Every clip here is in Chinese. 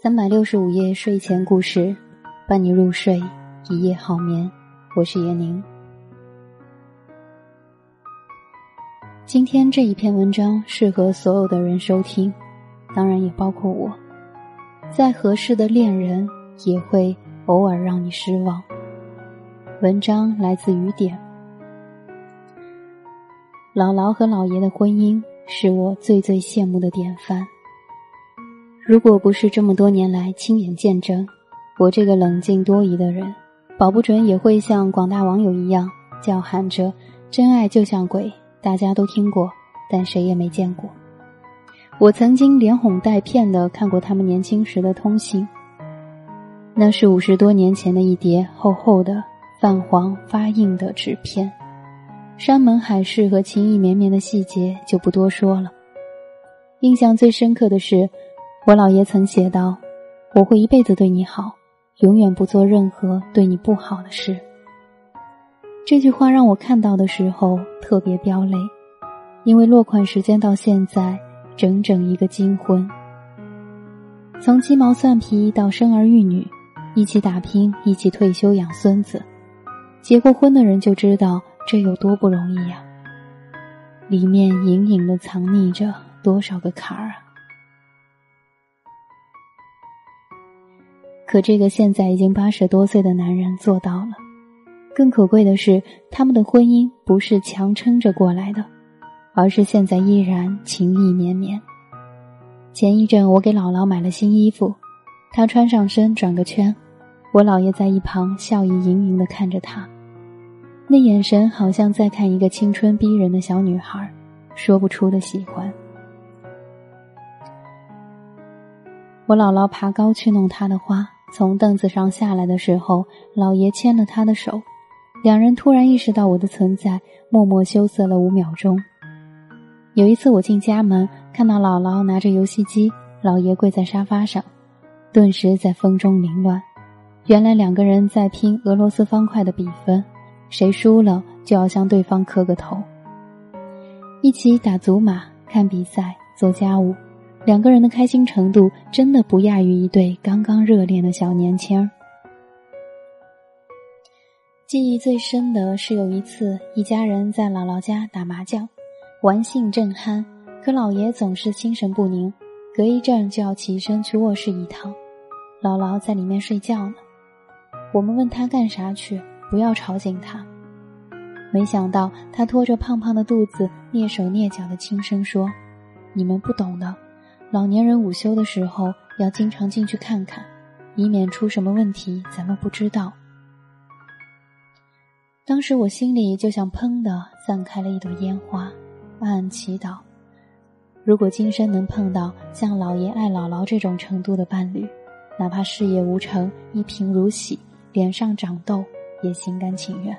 三百六十五夜睡前故事，伴你入睡，一夜好眠。我是闫宁。今天这一篇文章适合所有的人收听，当然也包括我。再合适的恋人也会偶尔让你失望。文章来自雨点。姥姥和姥爷的婚姻是我最最羡慕的典范。如果不是这么多年来亲眼见证，我这个冷静多疑的人，保不准也会像广大网友一样叫喊着“真爱就像鬼”，大家都听过，但谁也没见过。我曾经连哄带骗的看过他们年轻时的通信，那是五十多年前的一叠厚厚的、泛黄发硬的纸片，山盟海誓和情意绵绵的细节就不多说了。印象最深刻的是。我姥爷曾写道：“我会一辈子对你好，永远不做任何对你不好的事。”这句话让我看到的时候特别飙泪，因为落款时间到现在整整一个金婚。从鸡毛蒜皮到生儿育女，一起打拼，一起退休养孙子，结过婚的人就知道这有多不容易呀！里面隐隐的藏匿着多少个坎儿啊！可这个现在已经八十多岁的男人做到了。更可贵的是，他们的婚姻不是强撑着过来的，而是现在依然情意绵绵。前一阵我给姥姥买了新衣服，她穿上身转个圈，我姥爷在一旁笑意盈盈的看着她，那眼神好像在看一个青春逼人的小女孩，说不出的喜欢。我姥姥爬高去弄她的花。从凳子上下来的时候，老爷牵了他的手，两人突然意识到我的存在，默默羞涩了五秒钟。有一次我进家门，看到姥姥拿着游戏机，老爷跪在沙发上，顿时在风中凌乱。原来两个人在拼俄罗斯方块的比分，谁输了就要向对方磕个头。一起打祖马、看比赛、做家务。两个人的开心程度真的不亚于一对刚刚热恋的小年轻。记忆最深的是有一次，一家人在姥姥家打麻将，玩兴正酣，可姥爷总是心神不宁，隔一阵就要起身去卧室一趟，姥姥在里面睡觉呢。我们问他干啥去，不要吵醒他。没想到他拖着胖胖的肚子，蹑手蹑脚的轻声说：“你们不懂的。”老年人午休的时候要经常进去看看，以免出什么问题，咱们不知道。当时我心里就像砰的散开了一朵烟花，暗暗祈祷：如果今生能碰到像老爷爱姥姥这种程度的伴侣，哪怕事业无成、一贫如洗、脸上长痘，也心甘情愿。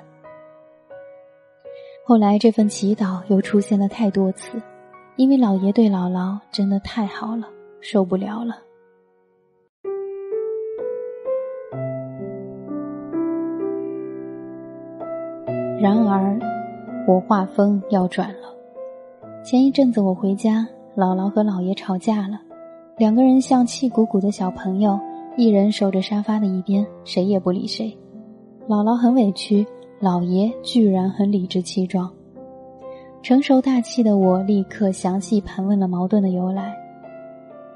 后来这份祈祷又出现了太多次。因为老爷对姥姥真的太好了，受不了了。然而，我画风要转了。前一阵子我回家，姥姥和姥爷吵架了，两个人像气鼓鼓的小朋友，一人守着沙发的一边，谁也不理谁。姥姥很委屈，姥爷居然很理直气壮。成熟大气的我立刻详细盘问了矛盾的由来。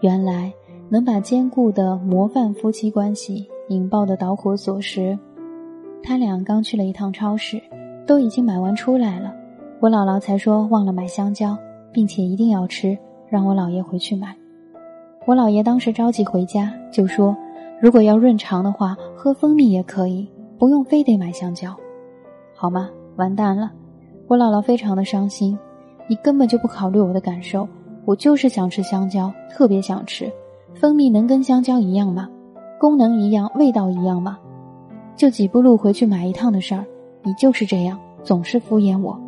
原来能把坚固的模范夫妻关系引爆的导火索是，他俩刚去了一趟超市，都已经买完出来了，我姥姥才说忘了买香蕉，并且一定要吃，让我姥爷回去买。我姥爷当时着急回家，就说如果要润肠的话，喝蜂蜜也可以，不用非得买香蕉，好吗？完蛋了。我姥姥非常的伤心，你根本就不考虑我的感受，我就是想吃香蕉，特别想吃。蜂蜜能跟香蕉一样吗？功能一样，味道一样吗？就几步路回去买一趟的事儿，你就是这样，总是敷衍我。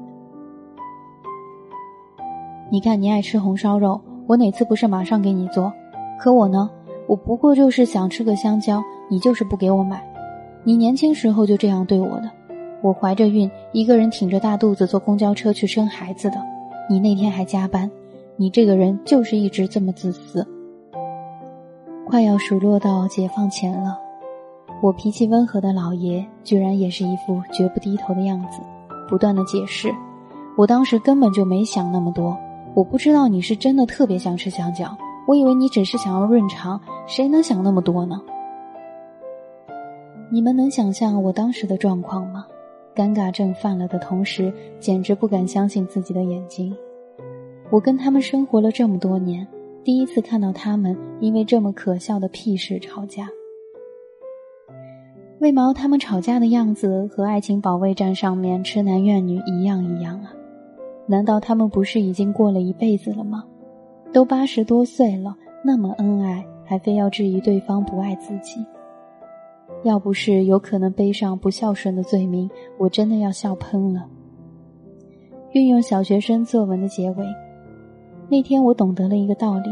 你看你爱吃红烧肉，我哪次不是马上给你做？可我呢，我不过就是想吃个香蕉，你就是不给我买。你年轻时候就这样对我的。我怀着孕，一个人挺着大肚子坐公交车去生孩子的，你那天还加班，你这个人就是一直这么自私。快要数落到解放前了，我脾气温和的老爷居然也是一副绝不低头的样子，不断的解释。我当时根本就没想那么多，我不知道你是真的特别想吃香蕉，我以为你只是想要润肠，谁能想那么多呢？你们能想象我当时的状况吗？尴尬症犯了的同时，简直不敢相信自己的眼睛。我跟他们生活了这么多年。第一次看到他们因为这么可笑的屁事吵架，为毛他们吵架的样子和《爱情保卫战》上面痴男怨女一样一样啊？难道他们不是已经过了一辈子了吗？都八十多岁了，那么恩爱，还非要质疑对方不爱自己？要不是有可能背上不孝顺的罪名，我真的要笑喷了。运用小学生作文的结尾。那天我懂得了一个道理，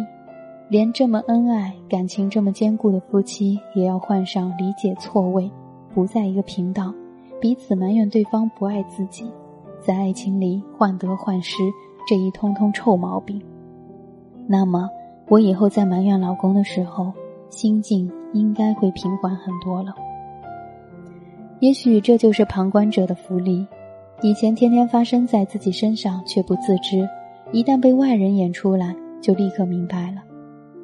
连这么恩爱、感情这么坚固的夫妻，也要患上理解错位、不在一个频道，彼此埋怨对方不爱自己，在爱情里患得患失这一通通臭毛病。那么，我以后在埋怨老公的时候，心境应该会平缓很多了。也许这就是旁观者的福利，以前天天发生在自己身上却不自知。一旦被外人演出来，就立刻明白了。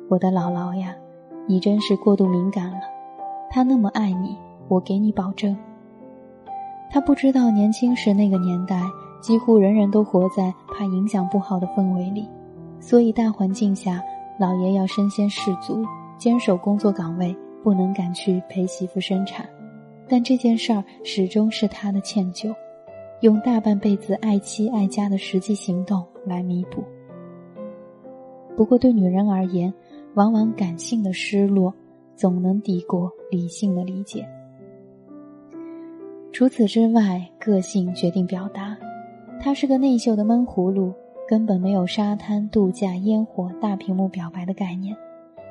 我的姥姥呀，你真是过度敏感了。他那么爱你，我给你保证。他不知道年轻时那个年代，几乎人人都活在怕影响不好的氛围里，所以大环境下，老爷要身先士卒，坚守工作岗位，不能赶去陪媳妇生产。但这件事儿始终是他的歉疚。用大半辈子爱妻爱家的实际行动来弥补。不过对女人而言，往往感性的失落总能抵过理性的理解。除此之外，个性决定表达。他是个内秀的闷葫芦，根本没有沙滩度假、烟火、大屏幕表白的概念。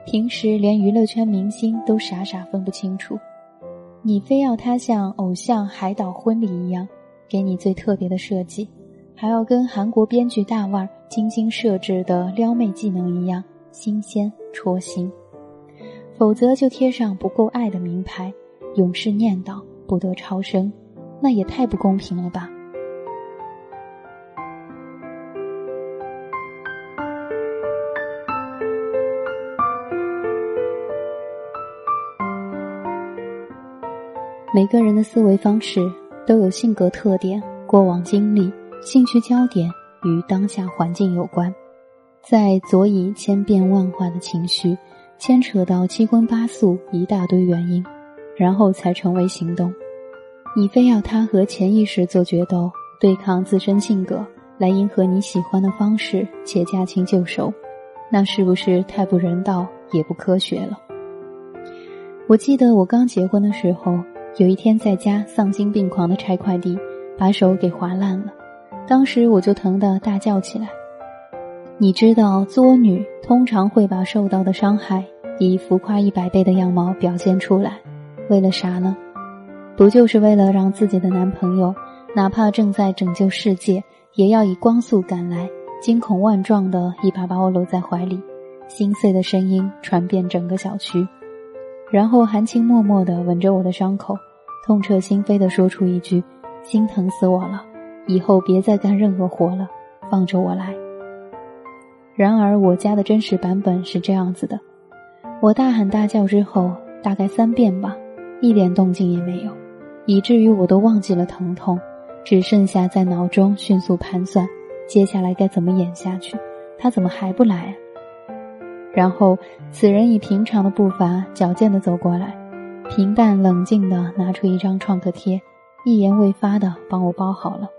平时连娱乐圈明星都傻傻分不清楚。你非要他像偶像海岛婚礼一样。给你最特别的设计，还要跟韩国编剧大腕精心设置的撩妹技能一样新鲜戳心，否则就贴上不够爱的名牌，永世念叨不得超生，那也太不公平了吧。每个人的思维方式。都有性格特点、过往经历、兴趣焦点与当下环境有关，在左以千变万化的情绪，牵扯到七荤八素一大堆原因，然后才成为行动。你非要他和潜意识做决斗，对抗自身性格，来迎合你喜欢的方式，且驾轻就熟，那是不是太不人道也不科学了？我记得我刚结婚的时候。有一天在家丧心病狂的拆快递，把手给划烂了，当时我就疼得大叫起来。你知道作女通常会把受到的伤害以浮夸一百倍的样貌表现出来，为了啥呢？不就是为了让自己的男朋友，哪怕正在拯救世界，也要以光速赶来，惊恐万状的一把把我搂在怀里，心碎的声音传遍整个小区。然后含情脉脉地吻着我的伤口，痛彻心扉地说出一句：“心疼死我了，以后别再干任何活了，放着我来。”然而我家的真实版本是这样子的：我大喊大叫之后，大概三遍吧，一点动静也没有，以至于我都忘记了疼痛，只剩下在脑中迅速盘算接下来该怎么演下去。他怎么还不来？然后，此人以平常的步伐矫健地走过来，平淡冷静地拿出一张创可贴，一言未发地帮我包好了。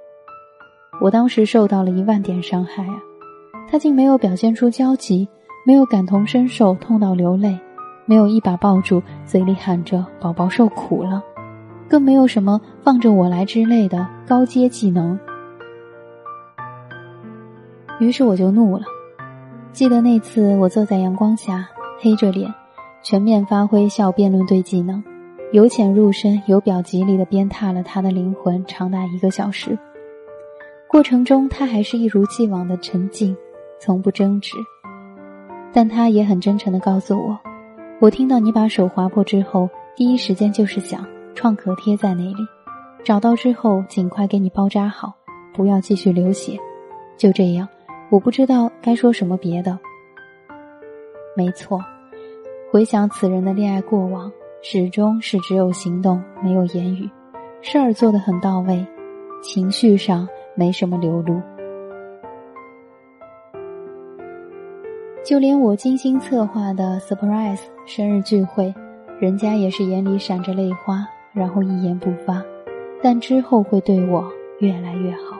我当时受到了一万点伤害啊！他竟没有表现出焦急，没有感同身受痛到流泪，没有一把抱住，嘴里喊着“宝宝受苦了”，更没有什么“放着我来”之类的高阶技能。于是我就怒了。记得那次，我坐在阳光下，黑着脸，全面发挥笑辩论队技能，由浅入深、由表及里的鞭挞了他的灵魂，长达一个小时。过程中，他还是一如既往的沉静，从不争执。但他也很真诚地告诉我，我听到你把手划破之后，第一时间就是想创可贴在那里，找到之后尽快给你包扎好，不要继续流血。就这样，我不知道该说什么别的。没错，回想此人的恋爱过往，始终是只有行动没有言语，事儿做得很到位，情绪上没什么流露。就连我精心策划的 surprise 生日聚会，人家也是眼里闪着泪花，然后一言不发，但之后会对我越来越好。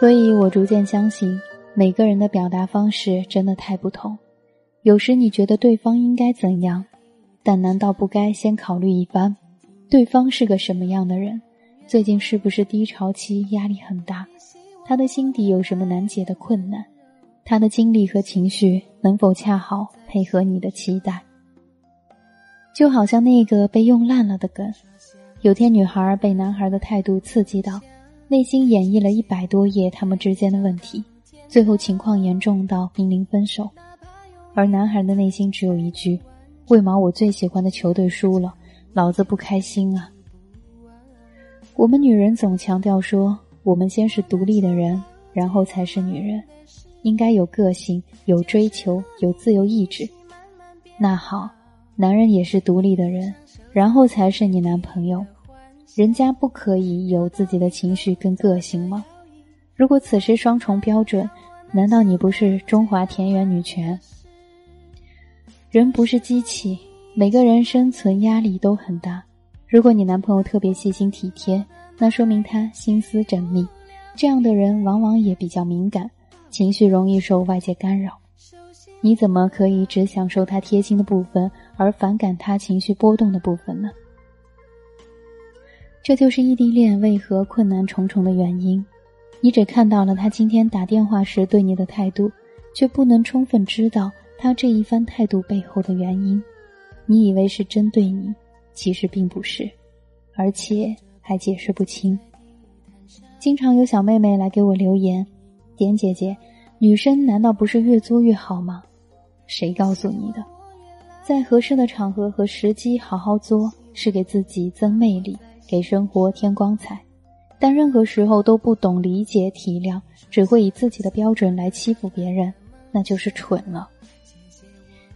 所以我逐渐相信，每个人的表达方式真的太不同。有时你觉得对方应该怎样，但难道不该先考虑一番，对方是个什么样的人？最近是不是低潮期，压力很大？他的心底有什么难解的困难？他的经历和情绪能否恰好配合你的期待？就好像那个被用烂了的梗，有天女孩被男孩的态度刺激到，内心演绎了一百多页他们之间的问题，最后情况严重到濒临分手，而男孩的内心只有一句：为毛我最喜欢的球队输了，老子不开心啊！我们女人总强调说，我们先是独立的人，然后才是女人，应该有个性、有追求、有自由意志。那好，男人也是独立的人，然后才是你男朋友。人家不可以有自己的情绪跟个性吗？如果此时双重标准，难道你不是中华田园女权？人不是机器，每个人生存压力都很大。如果你男朋友特别细心体贴，那说明他心思缜密。这样的人往往也比较敏感，情绪容易受外界干扰。你怎么可以只享受他贴心的部分，而反感他情绪波动的部分呢？这就是异地恋为何困难重重的原因。你只看到了他今天打电话时对你的态度，却不能充分知道他这一番态度背后的原因。你以为是针对你。其实并不是，而且还解释不清。经常有小妹妹来给我留言：“点姐姐，女生难道不是越作越好吗？”谁告诉你的？在合适的场合和时机好好作，是给自己增魅力，给生活添光彩。但任何时候都不懂理解体谅，只会以自己的标准来欺负别人，那就是蠢了。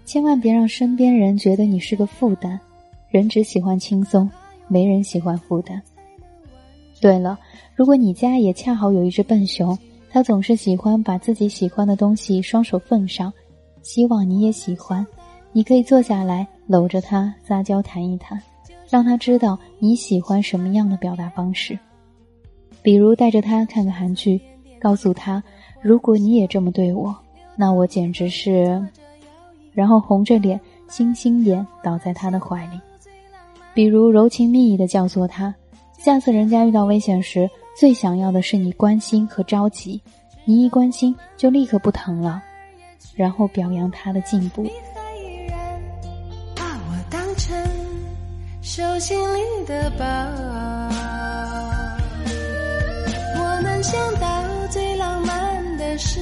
千万别让身边人觉得你是个负担。人只喜欢轻松，没人喜欢负担。对了，如果你家也恰好有一只笨熊，它总是喜欢把自己喜欢的东西双手奉上，希望你也喜欢。你可以坐下来搂着它撒娇谈一谈，让他知道你喜欢什么样的表达方式。比如带着他看个韩剧，告诉他：如果你也这么对我，那我简直是……然后红着脸、星星眼倒在他的怀里。比如柔情蜜意的教唆他，下次人家遇到危险时，最想要的是你关心和着急，你一关心就立刻不疼了，然后表扬他的进步。把我当成手心里的宝，我能想到最浪漫的事，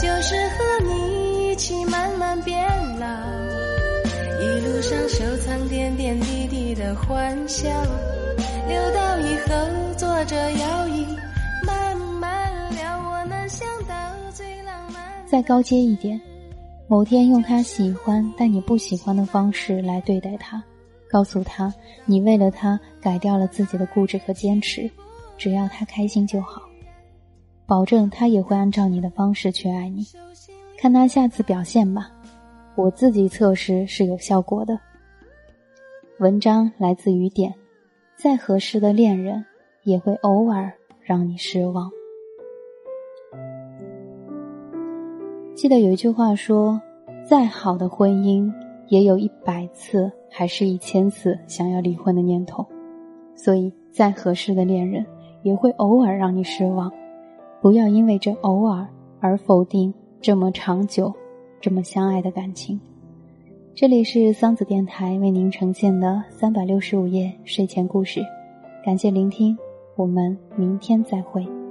就是和你一起慢慢变老。一路上收藏点点滴滴的欢笑，留到以后坐着摇椅慢慢聊。我能想到最浪漫。再高阶一点，某天用他喜欢但你不喜欢的方式来对待他，告诉他你为了他改掉了自己的固执和坚持，只要他开心就好，保证他也会按照你的方式去爱你，看他下次表现吧。我自己测试是有效果的。文章来自雨点，再合适的恋人也会偶尔让你失望。记得有一句话说：“再好的婚姻，也有一百次还是一千次想要离婚的念头。”所以，再合适的恋人，也会偶尔让你失望。不要因为这偶尔而否定这么长久、这么相爱的感情。这里是桑子电台为您呈现的三百六十五夜睡前故事，感谢聆听，我们明天再会。